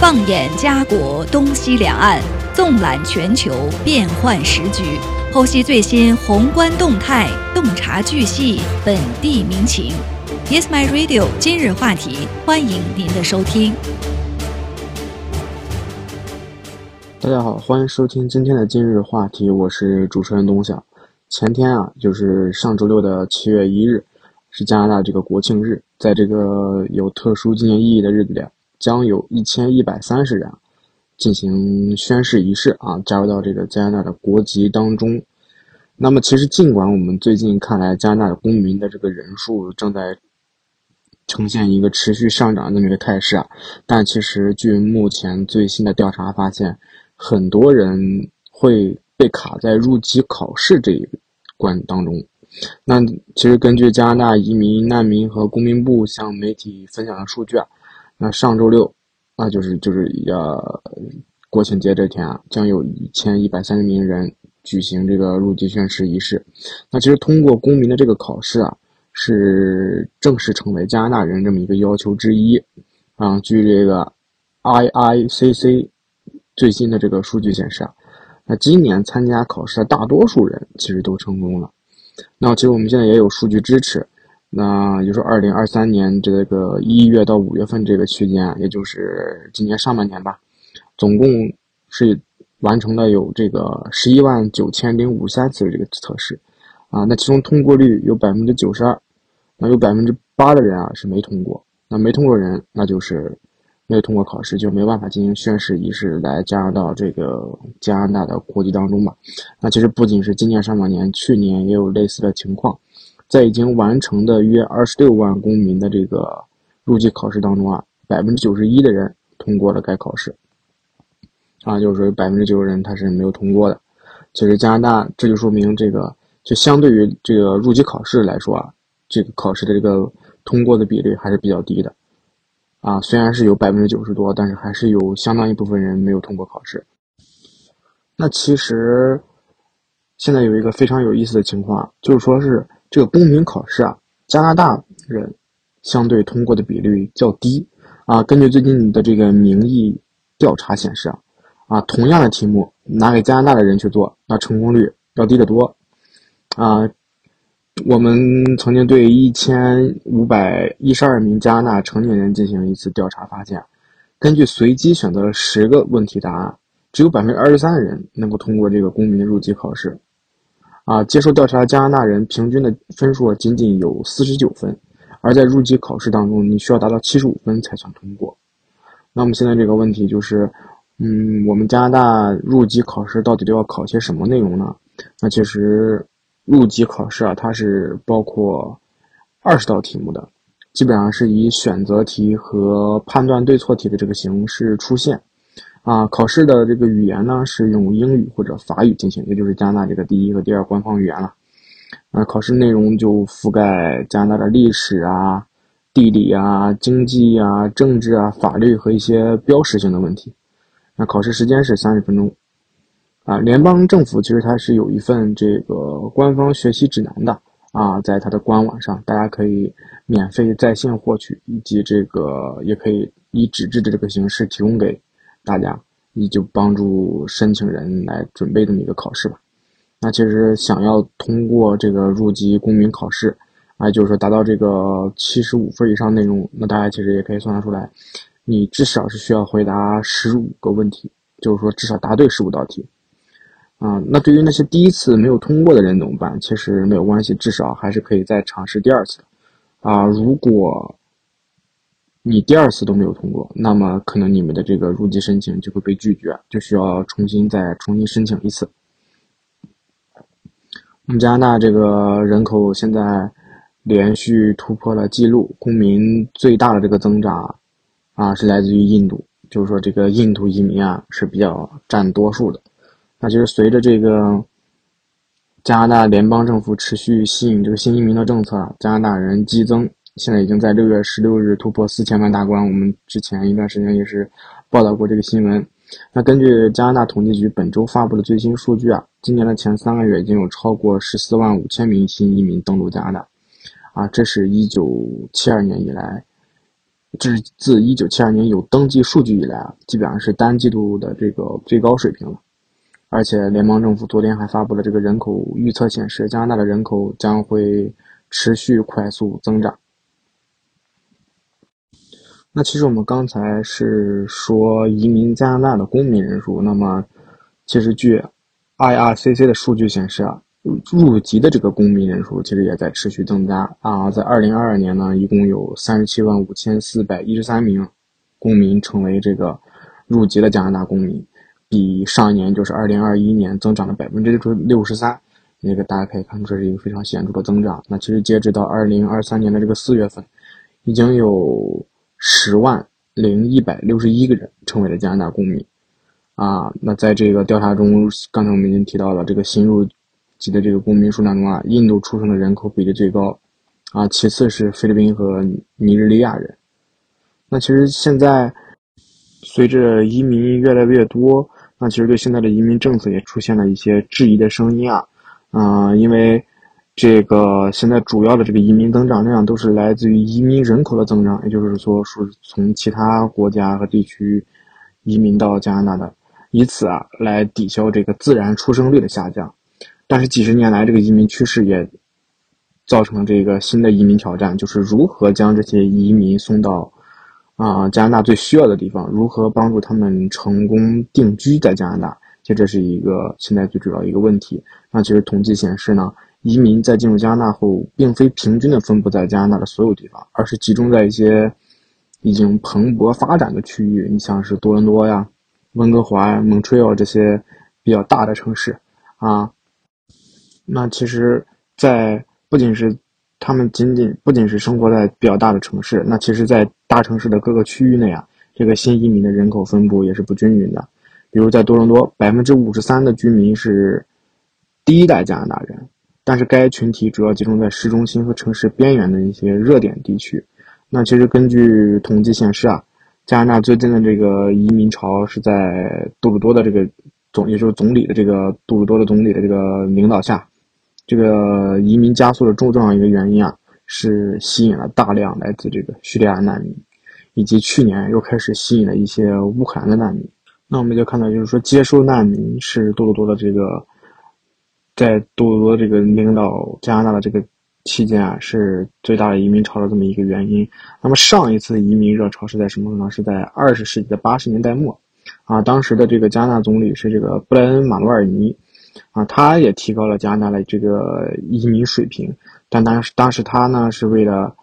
放眼家国东西两岸，纵览全球变幻时局，剖析最新宏观动态，洞察巨细本地民情。Yes, my radio。今日话题，欢迎您的收听。大家好，欢迎收听今天的今日话题，我是主持人东晓。前天啊，就是上周六的七月一日，是加拿大这个国庆日，在这个有特殊纪念意义的日子里。将有一千一百三十人进行宣誓仪式啊，加入到这个加拿大的国籍当中。那么，其实尽管我们最近看来加拿大公民的这个人数正在呈现一个持续上涨的这么一个态势啊，但其实据目前最新的调查发现，很多人会被卡在入籍考试这一关当中。那其实根据加拿大移民难民和公民部向媒体分享的数据啊。那上周六，啊，就是就是要国庆节这天啊，将有一千一百三十名人举行这个入籍宣誓仪式。那其实通过公民的这个考试啊，是正式成为加拿大人这么一个要求之一。啊，据这个 IICC 最新的这个数据显示啊，那今年参加考试的大多数人其实都成功了。那其实我们现在也有数据支持。那也就说，二零二三年这个一月到五月份这个区间，也就是今年上半年吧，总共是完成了有这个十一万九千零五三次的这个测试，啊，那其中通过率有百分之九十二，那有百分之八的人啊是没通过，那没通过人，那就是没有通过考试，就没办法进行宣誓仪式来加入到这个加拿大的国籍当中吧。那其实不仅是今年上半年，去年也有类似的情况。在已经完成的约二十六万公民的这个入籍考试当中啊，百分之九十一的人通过了该考试，啊，就是说百分之九十人他是没有通过的。其实加拿大这就说明这个，就相对于这个入籍考试来说啊，这个考试的这个通过的比例还是比较低的，啊，虽然是有百分之九十多，但是还是有相当一部分人没有通过考试。那其实现在有一个非常有意思的情况，就是说是。这个公民考试啊，加拿大人相对通过的比率较低啊。根据最近的这个民意调查显示啊，啊，同样的题目拿给加拿大的人去做，那成功率要低得多啊。我们曾经对一千五百一十二名加拿大成年人进行一次调查，发现，根据随机选择十个问题答案，只有百分之二十三的人能够通过这个公民入籍考试。啊，接受调查的加拿大人平均的分数仅仅有四十九分，而在入籍考试当中，你需要达到七十五分才算通过。那么现在这个问题就是，嗯，我们加拿大入籍考试到底都要考些什么内容呢？那其实入籍考试啊，它是包括二十道题目的，基本上是以选择题和判断对错题的这个形式出现。啊，考试的这个语言呢是用英语或者法语进行，也就是加拿大这个第一和第二官方语言了。啊，考试内容就覆盖加拿大的历史啊、地理啊、经济啊、政治啊、法律和一些标识性的问题。那考试时间是三十分钟。啊，联邦政府其实它是有一份这个官方学习指南的啊，在它的官网上，大家可以免费在线获取，以及这个也可以以纸质的这个形式提供给。大家也就帮助申请人来准备这么一个考试吧。那其实想要通过这个入籍公民考试，啊，就是说达到这个七十五分以上内容，那大家其实也可以算得出来，你至少是需要回答十五个问题，就是说至少答对十五道题。啊，那对于那些第一次没有通过的人怎么办？其实没有关系，至少还是可以再尝试第二次的。啊，如果。你第二次都没有通过，那么可能你们的这个入籍申请就会被拒绝，就需要重新再重新申请一次。我们加拿大这个人口现在连续突破了记录，公民最大的这个增长啊是来自于印度，就是说这个印度移民啊是比较占多数的。那就是随着这个加拿大联邦政府持续吸引这个新移民的政策，加拿大人激增。现在已经在六月十六日突破四千万大关。我们之前一段时间也是报道过这个新闻。那根据加拿大统计局本周发布的最新数据啊，今年的前三个月已经有超过十四万五千名新移民登陆加拿大，啊，这是一九七二年以来这是自一九七二年有登记数据以来啊，基本上是单季度的这个最高水平了。而且联邦政府昨天还发布了这个人口预测，显示加拿大的人口将会持续快速增长。那其实我们刚才是说移民加拿大的公民人数，那么其实据 IRCC 的数据显示啊，入籍的这个公民人数其实也在持续增加啊，在二零二二年呢，一共有三十七万五千四百一十三名公民成为这个入籍的加拿大公民，比上一年就是二零二一年增长了百分之六十三，那个大家可以看出这是一个非常显著的增长。那其实截止到二零二三年的这个四月份，已经有。十万零一百六十一个人成为了加拿大公民，啊，那在这个调查中，刚才我们已经提到了这个新入籍的这个公民数量中啊，印度出生的人口比例最高，啊，其次是菲律宾和尼日利亚人。那其实现在随着移民越来越多，那其实对现在的移民政策也出现了一些质疑的声音啊，啊，因为。这个现在主要的这个移民增长量都是来自于移民人口的增长，也就是说，是从其他国家和地区移民到加拿大的，以此啊来抵消这个自然出生率的下降。但是几十年来，这个移民趋势也造成了这个新的移民挑战，就是如何将这些移民送到啊加拿大最需要的地方，如何帮助他们成功定居在加拿大，其实这是一个现在最主要一个问题。那其实统计显示呢。移民在进入加拿大后，并非平均的分布在加拿大的所有地方，而是集中在一些已经蓬勃发展的区域。你像是多伦多呀、温哥华呀、蒙特利尔这些比较大的城市啊。那其实，在不仅是他们仅仅不仅是生活在比较大的城市，那其实，在大城市的各个区域内啊，这个新移民的人口分布也是不均匀的。比如在多伦多，百分之五十三的居民是第一代加拿大人。但是该群体主要集中在市中心和城市边缘的一些热点地区。那其实根据统计显示啊，加拿大最近的这个移民潮是在杜鲁多的这个总，也就是总理的这个杜鲁多的总理的这个领导下，这个移民加速的重要一个原因啊，是吸引了大量来自这个叙利亚难民，以及去年又开始吸引了一些乌克兰的难民。那我们就看到，就是说接收难民是多鲁多的这个。在多鲁多这个领导加拿大的这个期间啊，是最大的移民潮的这么一个原因。那么上一次移民热潮是在什么呢？是在二十世纪的八十年代末，啊，当时的这个加拿大总理是这个布莱恩·马努尔尼，啊，他也提高了加拿大的这个移民水平。但当时当时他呢是为了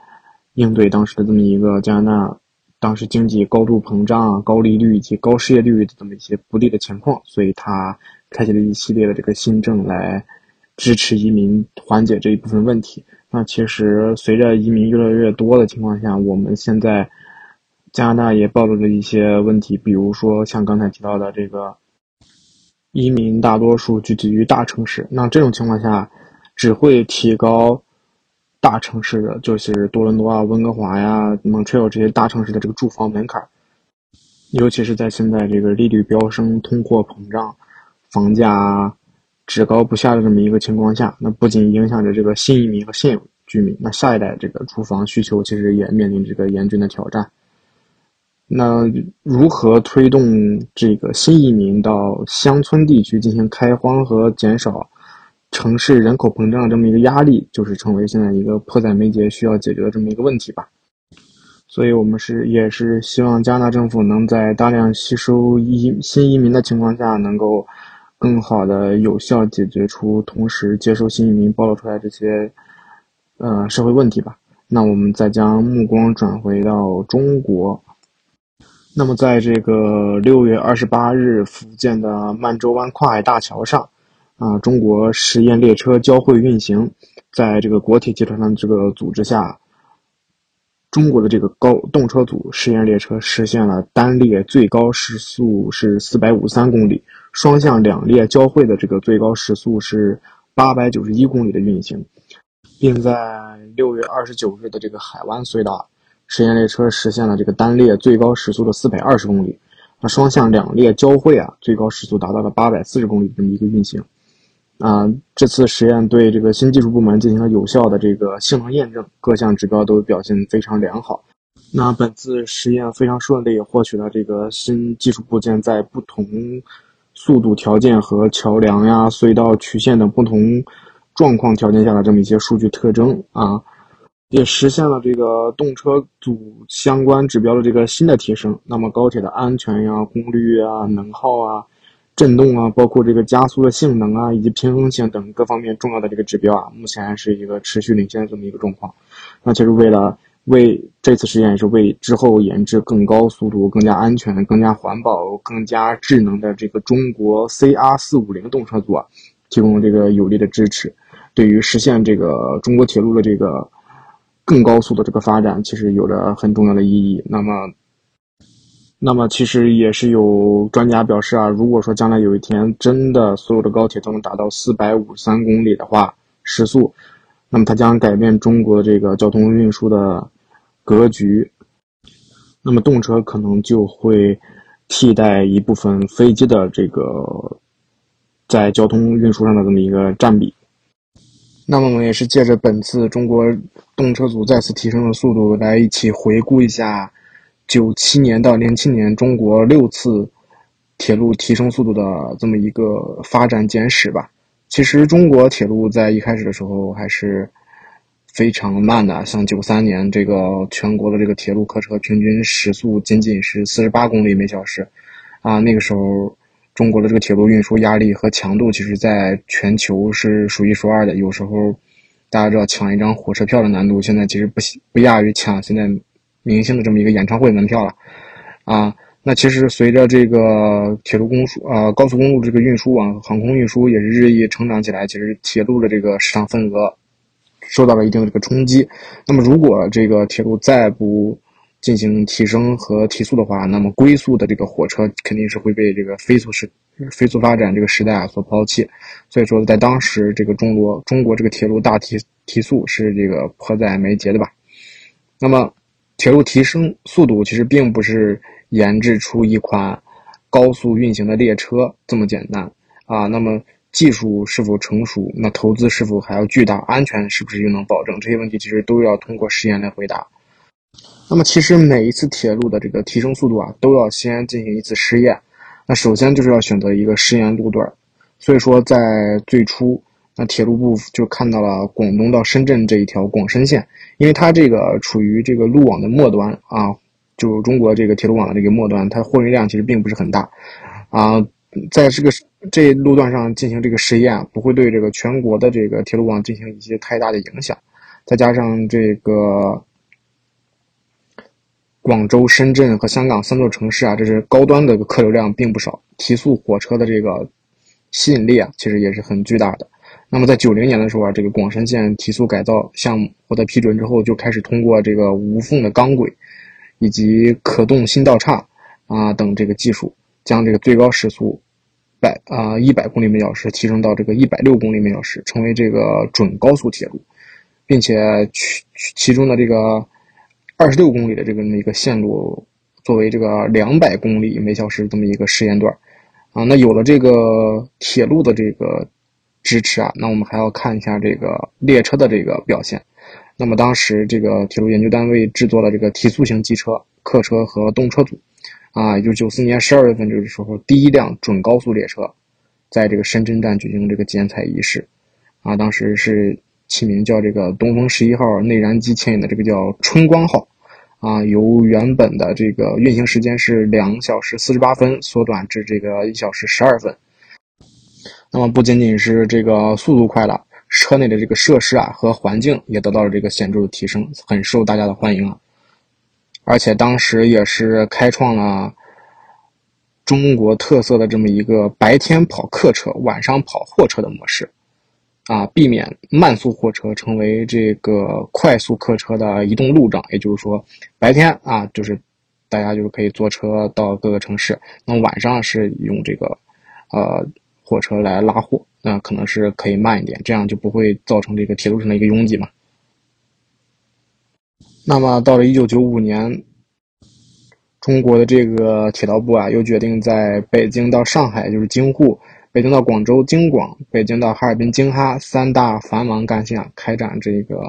应对当时的这么一个加拿大当时经济高度膨胀、高利率以及高失业率的这么一些不利的情况，所以他。开启了一系列的这个新政来支持移民，缓解这一部分问题。那其实随着移民越来越多的情况下，我们现在加拿大也暴露了一些问题，比如说像刚才提到的这个移民大多数聚集于大城市，那这种情况下只会提高大城市的，就是多伦多啊、温哥华呀、蒙特利尔这些大城市的这个住房门槛，尤其是在现在这个利率飙升、通货膨胀。房价只高不下的这么一个情况下，那不仅影响着这个新移民和现有居民，那下一代这个住房需求其实也面临这个严峻的挑战。那如何推动这个新移民到乡村地区进行开荒和减少城市人口膨胀这么一个压力，就是成为现在一个迫在眉睫需要解决的这么一个问题吧。所以我们是也是希望加拿大政府能在大量吸收移新移民的情况下，能够。更好的有效解决出同时接收新移民暴露出来这些，呃社会问题吧。那我们再将目光转回到中国。那么在这个六月二十八日，福建的曼洲湾跨海大桥上，啊，中国实验列车交会运行，在这个国铁集团的这个组织下，中国的这个高动车组实验列车实现了单列最高时速是四百五十三公里。双向两列交汇的这个最高时速是八百九十一公里的运行，并在六月二十九日的这个海湾隧道，实验列车实现了这个单列最高时速的四百二十公里，那双向两列交汇啊，最高时速达到了八百四十公里这么一个运行。啊，这次实验对这个新技术部门进行了有效的这个性能验证，各项指标都表现非常良好。那本次实验非常顺利，获取了这个新技术部件在不同速度条件和桥梁呀、隧道曲线等不同状况条件下的这么一些数据特征啊，也实现了这个动车组相关指标的这个新的提升。那么高铁的安全呀、功率啊、能耗啊、震动啊，包括这个加速的性能啊，以及平衡性等各方面重要的这个指标啊，目前还是一个持续领先的这么一个状况。那其实为了为这次实验也是为之后研制更高速度、更加安全、更加环保、更加智能的这个中国 CR 四五零动车组啊，提供这个有力的支持。对于实现这个中国铁路的这个更高速的这个发展，其实有着很重要的意义。那么，那么其实也是有专家表示啊，如果说将来有一天真的所有的高铁都能达到四百五十三公里的话时速，那么它将改变中国这个交通运输的。格局，那么动车可能就会替代一部分飞机的这个在交通运输上的这么一个占比。那么我们也是借着本次中国动车组再次提升的速度，来一起回顾一下九七年到零七年中国六次铁路提升速度的这么一个发展简史吧。其实中国铁路在一开始的时候还是。非常慢的，像九三年这个全国的这个铁路客车平均时速仅仅是四十八公里每小时，啊，那个时候中国的这个铁路运输压力和强度，其实在全球是数一数二的。有时候大家知道抢一张火车票的难度，现在其实不不亚于抢现在明星的这么一个演唱会门票了，啊，那其实随着这个铁路公输啊高速公路这个运输网航空运输也是日益成长起来，其实铁路的这个市场份额。受到了一定的这个冲击，那么如果这个铁路再不进行提升和提速的话，那么龟速的这个火车肯定是会被这个飞速时飞速发展这个时代啊所抛弃。所以说，在当时这个中国中国这个铁路大提提速是这个迫在眉睫的吧？那么，铁路提升速度其实并不是研制出一款高速运行的列车这么简单啊。那么。技术是否成熟？那投资是否还要巨大？安全是不是又能保证？这些问题其实都要通过实验来回答。那么，其实每一次铁路的这个提升速度啊，都要先进行一次试验。那首先就是要选择一个试验路段。所以说，在最初，那铁路部就看到了广东到深圳这一条广深线，因为它这个处于这个路网的末端啊，就中国这个铁路网的这个末端，它货运量其实并不是很大啊。在这个这路段上进行这个实验，不会对这个全国的这个铁路网进行一些太大的影响。再加上这个广州、深圳和香港三座城市啊，这是高端的客流量并不少，提速火车的这个吸引力啊，其实也是很巨大的。那么在九零年的时候啊，这个广深线提速改造项目获得批准之后，就开始通过这个无缝的钢轨以及可动新道岔啊等这个技术，将这个最高时速。百啊，一百公里每小时提升到这个一百六公里每小时，成为这个准高速铁路，并且其其中的这个二十六公里的这个那个线路作为这个两百公里每小时这么一个试验段啊。那有了这个铁路的这个支持啊，那我们还要看一下这个列车的这个表现。那么当时这个铁路研究单位制作了这个提速型机车、客车和动车组。啊，也就是九四年十二月份这个时候，第一辆准高速列车，在这个深圳站举行这个剪彩仪式，啊，当时是起名叫这个东风十一号内燃机牵引的这个叫春光号，啊，由原本的这个运行时间是两小时四十八分缩短至这个一小时十二分。那么不仅仅是这个速度快了，车内的这个设施啊和环境也得到了这个显著的提升，很受大家的欢迎啊。而且当时也是开创了中国特色的这么一个白天跑客车、晚上跑货车的模式，啊，避免慢速货车成为这个快速客车的移动路障。也就是说，白天啊，就是大家就是可以坐车到各个城市，那晚上是用这个呃火车来拉货，那可能是可以慢一点，这样就不会造成这个铁路上的一个拥挤嘛。那么到了一九九五年，中国的这个铁道部啊，又决定在北京到上海，就是京沪北京到广州京广、北京到哈尔滨京哈三大繁忙干线啊开展这个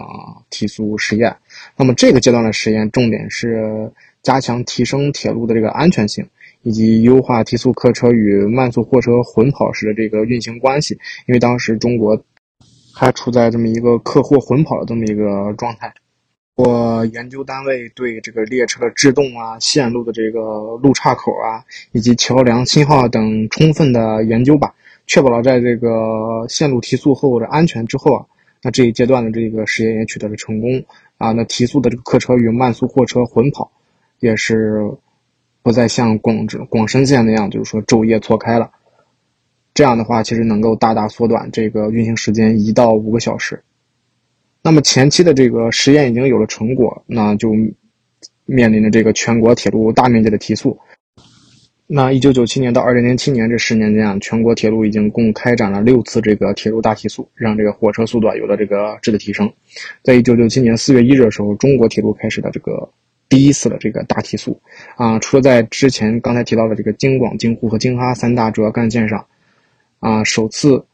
提速实验。那么这个阶段的实验重点是加强提升铁路的这个安全性，以及优化提速客车与慢速货车混跑时的这个运行关系。因为当时中国还处在这么一个客货混跑的这么一个状态。我研究单位对这个列车制动啊、线路的这个路岔口啊，以及桥梁信号等充分的研究吧，确保了在这个线路提速后的安全之后啊，那这一阶段的这个实验也取得了成功啊。那提速的这个客车与慢速货车混跑，也是不再像广智广深线那样，就是说昼夜错开了。这样的话，其实能够大大缩短这个运行时间一到五个小时。那么前期的这个实验已经有了成果，那就面临着这个全国铁路大面积的提速。那一九九七年到二零零七年这十年间啊，全国铁路已经共开展了六次这个铁路大提速，让这个火车速度有了这个质的提升。在一九九七年四月一日的时候，中国铁路开始了这个第一次的这个大提速啊。除了在之前刚才提到的这个京广、京沪和京哈三大主要干线上啊，首次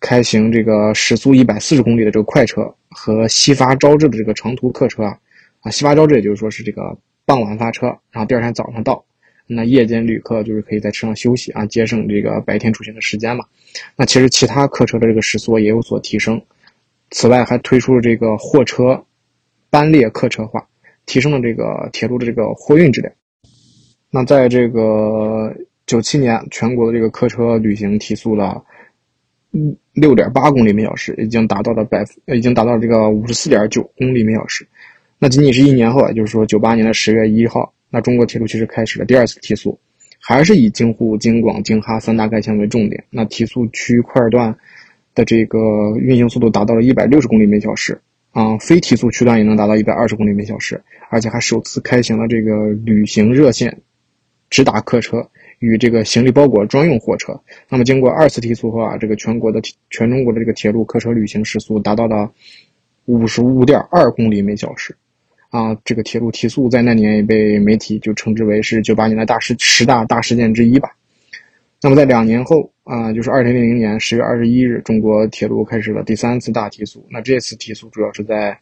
开行这个时速一百四十公里的这个快车。和西发招致的这个长途客车啊，啊，西发招致也就是说是这个傍晚发车，然后第二天早上到，那夜间旅客就是可以在车上休息啊，节省这个白天出行的时间嘛。那其实其他客车的这个时速也有所提升。此外，还推出了这个货车班列客车化，提升了这个铁路的这个货运质量。那在这个九七年，全国的这个客车旅行提速了。嗯，六点八公里每小时，已经达到了百分，已经达到了这个五十四点九公里每小时。那仅仅是一年后啊，就是说九八年的十月一号，那中国铁路其实开始了第二次提速，还是以京沪、京广、京哈三大干线为重点。那提速区块段的这个运行速度达到了一百六十公里每小时啊，非提速区段也能达到一百二十公里每小时，而且还首次开行了这个旅行热线，直达客车。与这个行李包裹专用货车，那么经过二次提速后啊，这个全国的全中国的这个铁路客车旅行时速达到了五十五点二公里每小时，啊，这个铁路提速在那年也被媒体就称之为是九八年的大事十大大事件之一吧。那么在两年后啊，就是二零零零年十月二十一日，中国铁路开始了第三次大提速。那这次提速主要是在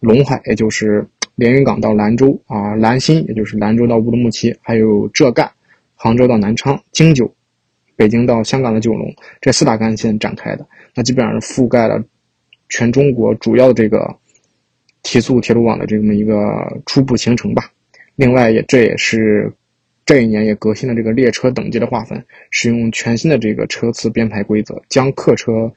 陇海，也就是连云港到兰州啊，兰新，也就是兰州到乌鲁木齐，还有浙赣。杭州到南昌、京九、北京到香港的九龙这四大干线展开的，那基本上是覆盖了全中国主要的这个提速铁路网的这么一个初步形成吧。另外，也这也是这一年也革新了这个列车等级的划分，使用全新的这个车次编排规则，将客车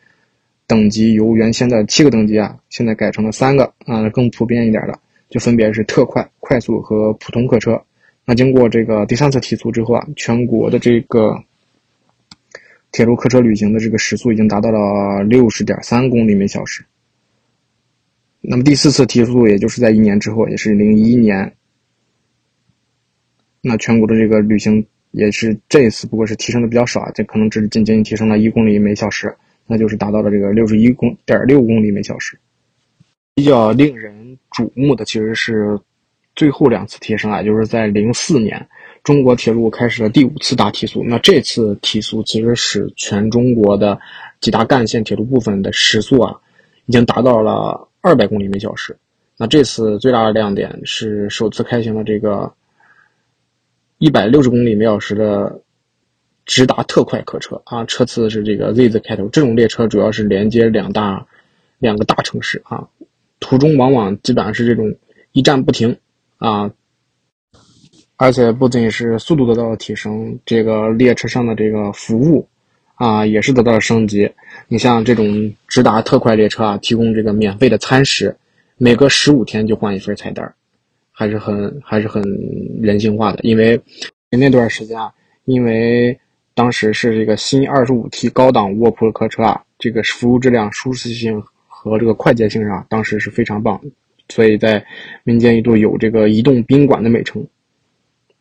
等级由原先的七个等级啊，现在改成了三个啊，更普遍一点的，就分别是特快、快速和普通客车。那经过这个第三次提速之后啊，全国的这个铁路客车旅行的这个时速已经达到了六十点三公里每小时。那么第四次提速，也就是在一年之后，也是零一年，那全国的这个旅行也是这一次不过是提升的比较少啊，这可能只是仅仅提升了一公里每小时，那就是达到了这个六十一公点六公里每小时。比较令人瞩目的其实是。最后两次提升啊，就是在零四年，中国铁路开始了第五次大提速。那这次提速其实使全中国的几大干线铁路部分的时速啊，已经达到了二百公里每小时。那这次最大的亮点是首次开行了这个一百六十公里每小时的直达特快客车啊，车次是这个 Z 字开头。这种列车主要是连接两大两个大城市啊，途中往往基本上是这种一站不停。啊，而且不仅是速度得到了提升，这个列车上的这个服务啊也是得到了升级。你像这种直达特快列车啊，提供这个免费的餐食，每隔十五天就换一份菜单，还是很还是很人性化的。因为那段时间啊，因为当时是这个新二十五 T 高档卧铺客车啊，这个服务质量、舒适性和这个快捷性上，当时是非常棒。所以在民间一度有这个“移动宾馆”的美称。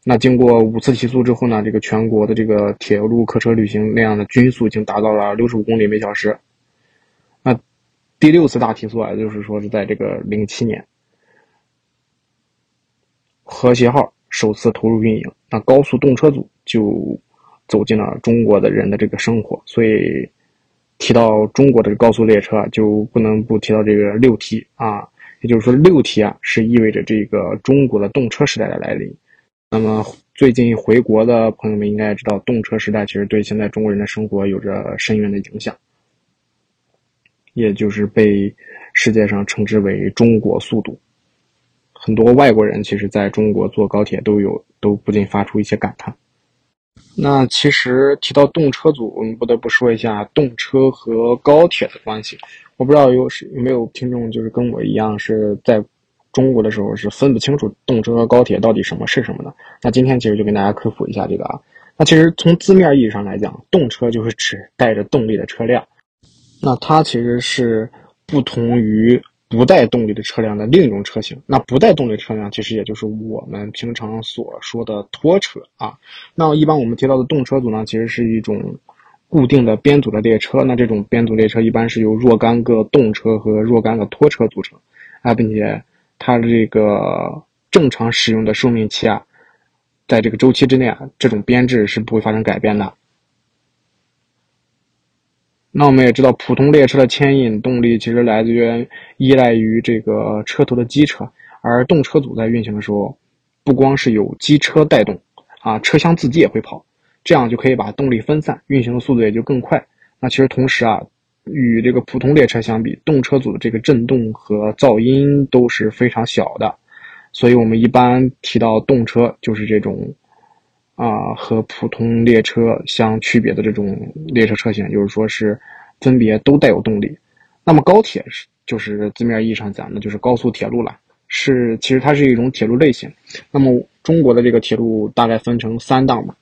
那经过五次提速之后呢，这个全国的这个铁路客车旅行量的均速已经达到了六十五公里每小时。那第六次大提速啊，就是说是在这个零七年，和谐号首次投入运营，那高速动车组就走进了中国的人的这个生活，所以提到中国的高速列车，就不能不提到这个六 T 啊。也就是说，六 T 啊是意味着这个中国的动车时代的来临。那么最近回国的朋友们应该知道，动车时代其实对现在中国人的生活有着深远的影响，也就是被世界上称之为“中国速度”。很多外国人其实在中国坐高铁都有都不禁发出一些感叹。那其实提到动车组，我们不得不说一下动车和高铁的关系。我不知道有是有没有听众就是跟我一样是在中国的时候是分不清楚动车和高铁到底什么是什么的。那今天其实就跟大家科普一下这个啊。那其实从字面意义上来讲，动车就是指带着动力的车辆。那它其实是不同于不带动力的车辆的另一种车型。那不带动力车辆其实也就是我们平常所说的拖车啊。那一般我们提到的动车组呢，其实是一种。固定的编组的列车，那这种编组列车一般是由若干个动车和若干个拖车组成，啊，并且它这个正常使用的寿命期啊，在这个周期之内啊，这种编制是不会发生改变的。那我们也知道，普通列车的牵引动力其实来自于依赖于这个车头的机车，而动车组在运行的时候，不光是有机车带动，啊，车厢自己也会跑。这样就可以把动力分散，运行的速度也就更快。那其实同时啊，与这个普通列车相比，动车组的这个震动和噪音都是非常小的。所以我们一般提到动车，就是这种啊和普通列车相区别的这种列车车型，就是说是分别都带有动力。那么高铁是就是字面意义上讲的，就是高速铁路了，是其实它是一种铁路类型。那么中国的这个铁路大概分成三档嘛。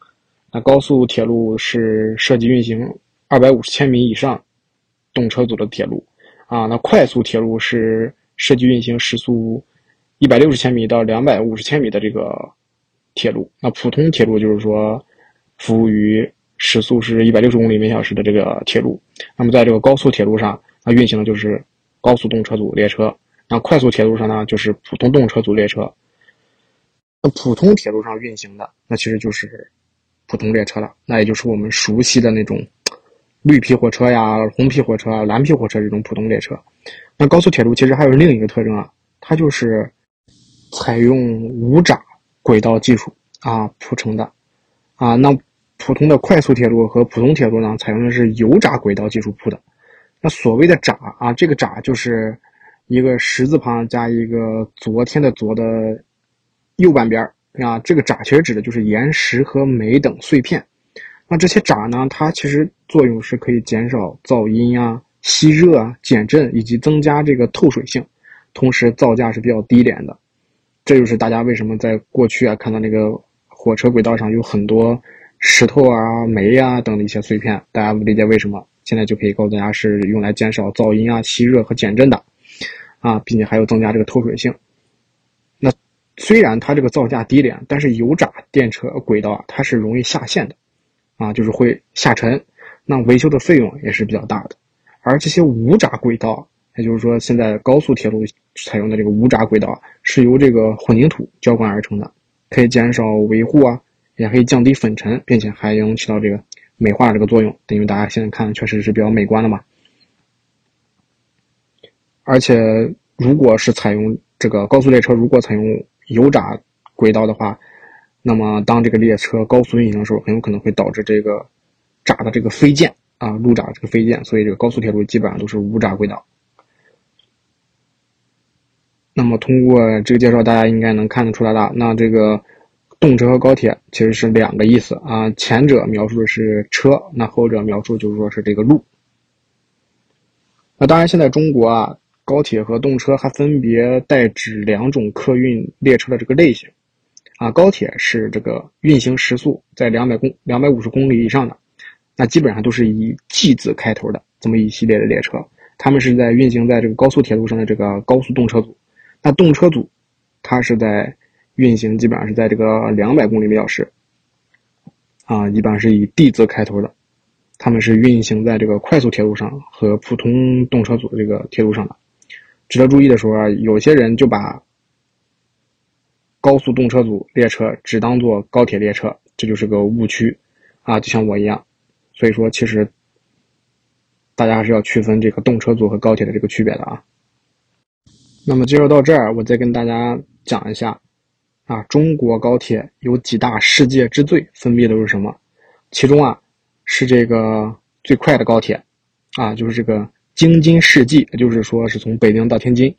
那高速铁路是设计运行二百五十千米以上动车组的铁路，啊，那快速铁路是设计运行时速一百六十千米到两百五十千米的这个铁路。那普通铁路就是说服务于时速是一百六十公里每小时的这个铁路。那么在这个高速铁路上，那运行的就是高速动车组列车；那快速铁路上呢，就是普通动车组列车。那普通铁路上运行的，那其实就是。普通列车了，那也就是我们熟悉的那种绿皮火车呀、红皮火车、蓝皮火车这种普通列车。那高速铁路其实还有另一个特征啊，它就是采用无闸轨道技术啊铺成的啊。那普通的快速铁路和普通铁路呢，采用的是油闸轨道技术铺的。那所谓的闸啊，这个闸就是一个十字旁加一个昨天的昨的右半边。啊，这个闸其实指的就是岩石和煤等碎片。那这些闸呢，它其实作用是可以减少噪音啊、吸热啊、减震以及增加这个透水性，同时造价是比较低廉的。这就是大家为什么在过去啊看到那个火车轨道上有很多石头啊、煤啊等的一些碎片，大家不理解为什么？现在就可以告诉大家是用来减少噪音啊、吸热和减震的啊，并且还有增加这个透水性。那虽然它这个造价低廉，但是油闸电车轨道啊，它是容易下陷的，啊，就是会下沉，那维修的费用也是比较大的。而这些无闸轨道，也就是说现在高速铁路采用的这个无闸轨道，是由这个混凝土浇灌而成的，可以减少维护啊，也可以降低粉尘，并且还能起到这个美化这个作用。因为大家现在看确实是比较美观的嘛。而且如果是采用这个高速列车，如果采用油闸轨道的话，那么当这个列车高速运行的时候，很有可能会导致这个闸的这个飞溅啊，路闸这个飞溅，所以这个高速铁路基本上都是无闸轨道。那么通过这个介绍，大家应该能看得出来了。那这个动车和高铁其实是两个意思啊，前者描述的是车，那后者描述就是说是这个路。那当然，现在中国啊。高铁和动车还分别代指两种客运列车的这个类型，啊，高铁是这个运行时速在两百公两百五十公里以上的，那基本上都是以 G 字开头的这么一系列的列车，他们是在运行在这个高速铁路上的这个高速动车组，那动车组，它是在运行基本上是在这个两百公里每小时，啊，一般是以 D 字开头的，他们是运行在这个快速铁路上和普通动车组的这个铁路上的。值得注意的时候啊，有些人就把高速动车组列车只当做高铁列车，这就是个误区，啊，就像我一样。所以说，其实大家还是要区分这个动车组和高铁的这个区别的啊。那么，介绍到这儿，我再跟大家讲一下啊，中国高铁有几大世界之最，分别都是什么？其中啊，是这个最快的高铁啊，就是这个京津世纪，就是说是从北京到天津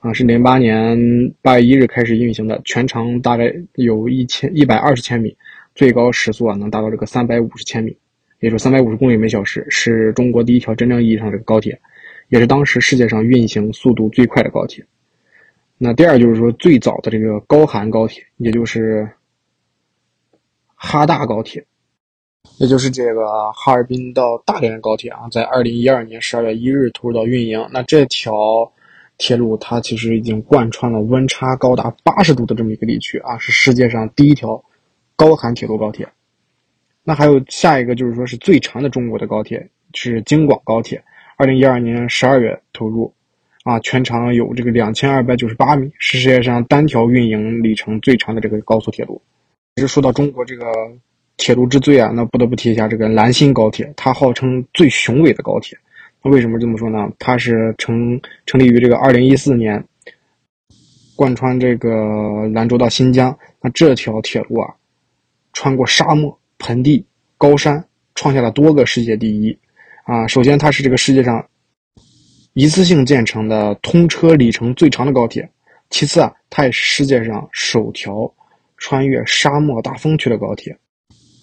啊，是零八年八月一日开始运行的，全长大概有一千一百二十千米，最高时速啊能达到这个三百五十千米。也就三百五十公里每小时，是中国第一条真正意义上的高铁，也是当时世界上运行速度最快的高铁。那第二就是说，最早的这个高寒高铁，也就是哈大高铁，也就是这个哈尔滨到大连的高铁啊，在二零一二年十二月一日投入到运营。那这条铁路它其实已经贯穿了温差高达八十度的这么一个地区啊，是世界上第一条高寒铁路高铁。那还有下一个就是说是最长的中国的高铁是京广高铁，二零一二年十二月投入，啊，全长有这个两千二百九十八米，是世界上单条运营里程最长的这个高速铁路。其实说到中国这个铁路之最啊，那不得不提一下这个兰新高铁，它号称最雄伟的高铁。那为什么这么说呢？它是成成立于这个二零一四年，贯穿这个兰州到新疆。那这条铁路啊，穿过沙漠。盆地、高山创下了多个世界第一，啊，首先它是这个世界上一次性建成的通车里程最长的高铁，其次啊，它也是世界上首条穿越沙漠大风区的高铁，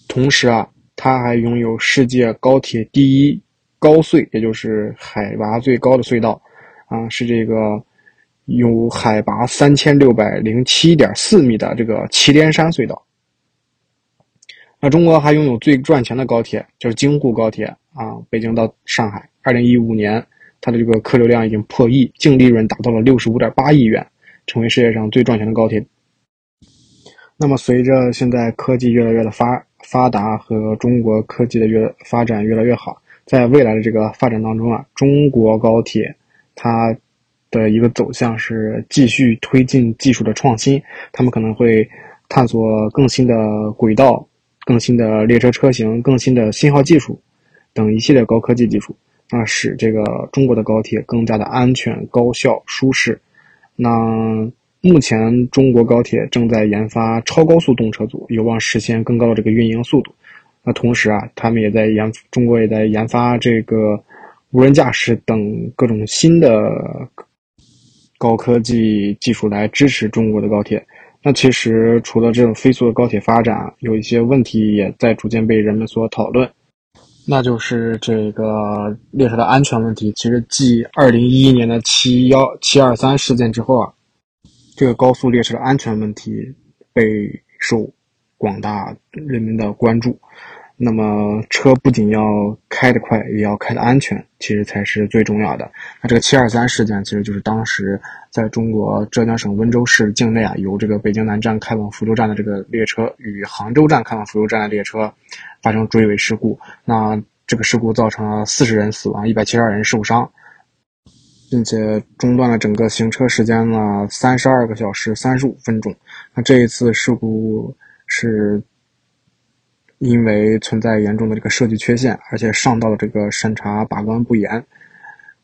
同时啊，它还拥有世界高铁第一高隧，也就是海拔最高的隧道，啊，是这个有海拔三千六百零七点四米的这个祁连山隧道。那中国还拥有最赚钱的高铁，就是京沪高铁啊，北京到上海。二零一五年，它的这个客流量已经破亿，净利润达到了六十五点八亿元，成为世界上最赚钱的高铁。那么，随着现在科技越来越的发发达和中国科技的越发展越来越好，在未来的这个发展当中啊，中国高铁它的一个走向是继续推进技术的创新，他们可能会探索更新的轨道。更新的列车车型、更新的信号技术等一系列高科技技术，那使这个中国的高铁更加的安全、高效、舒适。那目前中国高铁正在研发超高速动车组，有望实现更高的这个运营速度。那同时啊，他们也在研，中国也在研发这个无人驾驶等各种新的高科技技术来支持中国的高铁。那其实除了这种飞速的高铁发展，有一些问题也在逐渐被人们所讨论，那就是这个列车的安全问题。其实继二零一一年的七幺七二三事件之后啊，这个高速列车的安全问题备受广大人民的关注。那么车不仅要开得快，也要开得安全，其实才是最重要的。那这个七二三事件，其实就是当时在中国浙江省温州市境内啊，由这个北京南站开往福州站的这个列车与杭州站开往福州站的列车发生追尾事故。那这个事故造成了四十人死亡，一百七十二人受伤，并且中断了整个行车时间呢三十二个小时三十五分钟。那这一次事故是。因为存在严重的这个设计缺陷，而且上道的这个审查把关不严，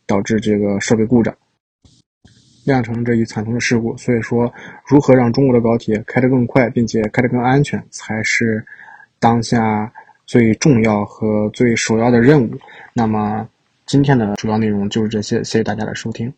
导致这个设备故障，酿成这一惨痛的事故。所以说，如何让中国的高铁开得更快，并且开得更安全，才是当下最重要和最首要的任务。那么，今天的主要内容就是这些，谢谢大家的收听。